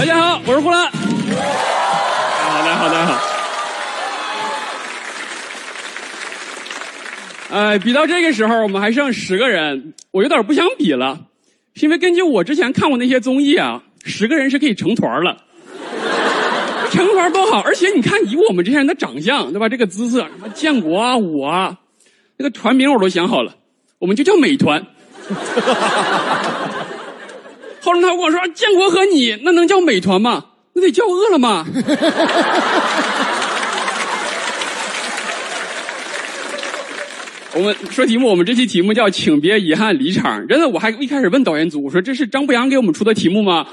大家好，我是呼兰。好的，好的，好。呃，比到这个时候，我们还剩十个人，我有点不想比了，是因为根据我之前看过那些综艺啊，十个人是可以成团了。成团多好，而且你看，以我们这些人的长相，对吧？这个姿色，什么建国啊、我啊，那个团名我都想好了，我们就叫美团。后来他跟我说：“建国和你那能叫美团吗？那得叫饿了么。”我们说题目，我们这期题目叫“请别遗憾离场”。真的，我还一开始问导演组，我说：“这是张博洋给我们出的题目吗？”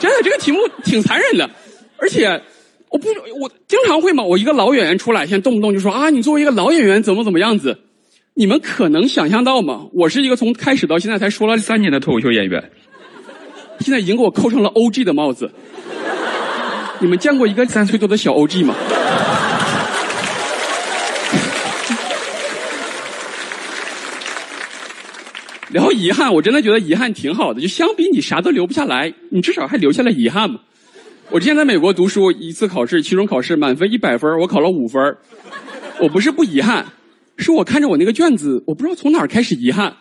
真的，这个题目挺残忍的。而且，我不，我经常会嘛，我一个老演员出来，现在动不动就说啊，你作为一个老演员怎么怎么样子？你们可能想象到吗？我是一个从开始到现在才说了三年的脱口秀演员，现在已经给我扣上了 OG 的帽子。你们见过一个三岁多的小 OG 吗？聊遗憾，我真的觉得遗憾挺好的，就相比你啥都留不下来，你至少还留下了遗憾嘛。我之前在美国读书，一次考试，期中考试满分一百分，我考了五分。我不是不遗憾，是我看着我那个卷子，我不知道从哪儿开始遗憾。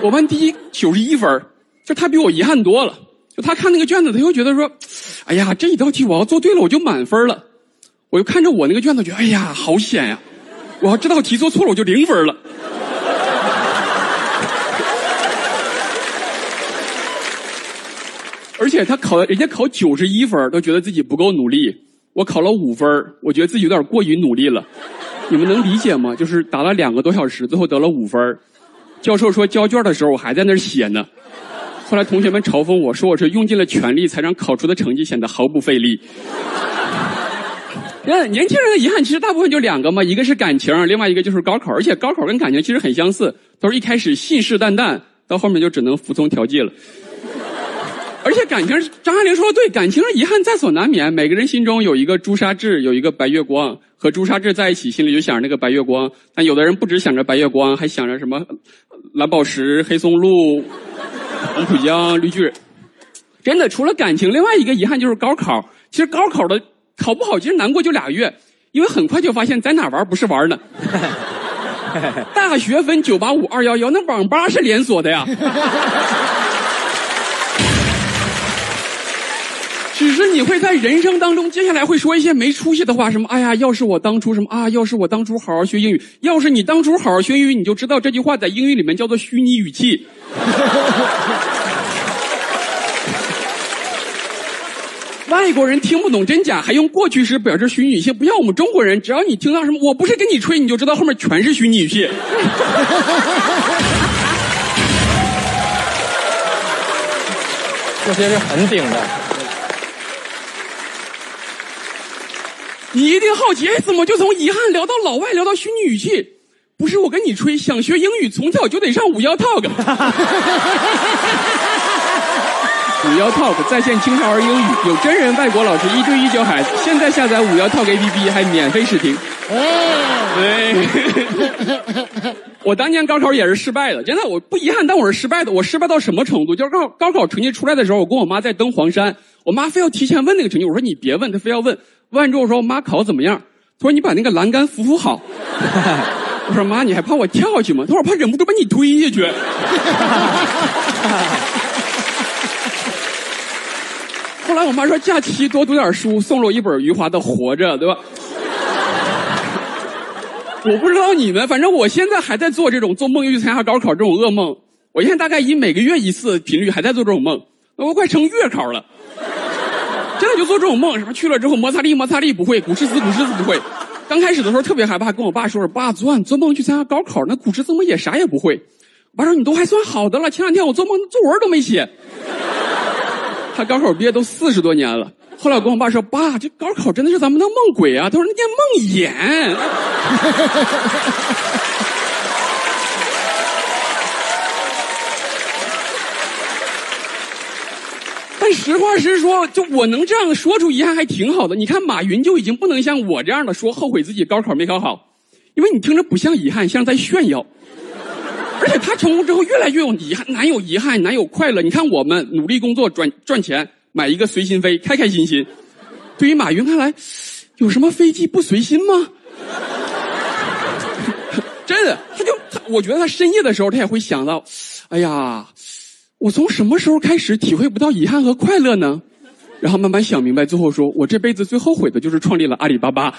我班第一九十一分，就他比我遗憾多了。就他看那个卷子，他又觉得说：“哎呀，这一道题我要做对了，我就满分了。”我又看着我那个卷子，觉得：“哎呀，好险呀！我要这道题做错了，我就零分了。”而且他考，人家考九十一分都觉得自己不够努力。我考了五分我觉得自己有点过于努力了。你们能理解吗？就是打了两个多小时，最后得了五分教授说交卷的时候我还在那儿写呢。后来同学们嘲讽我说我是用尽了全力才让考出的成绩显得毫不费力。嗯，年轻人的遗憾其实大部分就两个嘛，一个是感情，另外一个就是高考。而且高考跟感情其实很相似，都是一开始信誓旦旦，到后面就只能服从调剂了。而且感情，张爱玲说的对，感情遗憾在所难免。每个人心中有一个朱砂痣，有一个白月光，和朱砂痣在一起，心里就想着那个白月光。但有的人不只想着白月光，还想着什么蓝宝石、黑松露、黄浦江、绿巨人。真的，除了感情，另外一个遗憾就是高考。其实高考的考不好，其实难过就俩月，因为很快就发现，在哪玩不是玩呢。大学分九八五二幺幺，那网吧是连锁的呀。你会在人生当中，接下来会说一些没出息的话，什么？哎呀，要是我当初什么啊？要是我当初好好学英语，要是你当初好好学英语，你就知道这句话在英语里面叫做虚拟语气。外国人听不懂真假，还用过去时表示虚拟语气，不像我们中国人，只要你听到什么，我不是跟你吹，你就知道后面全是虚拟语气。这些是很顶的。你一定好奇，哎，怎么就从遗憾聊到老外，聊到虚拟语气？不是我跟你吹，想学英语从小就得上五幺 Talk。五幺 Talk 在线青少儿英语，有真人外国老师一对一教孩子。现在下载五幺 Talk APP 还免费试听。对，我当年高考也是失败的，真的我不遗憾，但我是失败的。我失败到什么程度？就是高高考成绩出来的时候，我跟我妈在登黄山，我妈非要提前问那个成绩，我说你别问，她非要问。问完之后我说妈考怎么样？她说你把那个栏杆扶扶好。我说妈你还怕我跳下去吗？她说我怕忍不住把你推下去。后来我妈说假期多读点书，送了我一本余华的《活着》，对吧？我不知道你们，反正我现在还在做这种做梦又去参加高考这种噩梦。我现在大概以每个月一次频率还在做这种梦，我快成月考了。真的就做这种梦，什么去了之后摩擦力摩擦力不会，古诗词古诗词不会。刚开始的时候特别害怕，跟我爸说说爸，昨晚做梦去参加高考，那古诗词么也啥也不会。我爸说你都还算好的了，前两天我做梦作文都没写。他高考毕业都四十多年了。后来我跟我爸说：“爸，这高考真的是咱们的梦鬼啊！”他说：“那叫梦魇。”但实话实说，就我能这样说出遗憾还挺好的。你看马云就已经不能像我这样的说后悔自己高考没考好，因为你听着不像遗憾，像在炫耀。而且他成功之后越来越有遗憾，难有遗憾，难有快乐？你看我们努力工作赚赚钱，买一个随心飞，开开心心。对于马云看来，有什么飞机不随心吗？真的，他就他，我觉得他深夜的时候，他也会想到，哎呀，我从什么时候开始体会不到遗憾和快乐呢？然后慢慢想明白，最后说我这辈子最后悔的就是创立了阿里巴巴。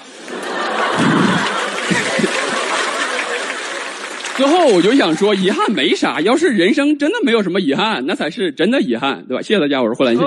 最后我就想说，遗憾没啥，要是人生真的没有什么遗憾，那才是真的遗憾，对吧？谢谢大家，我是霍兰信。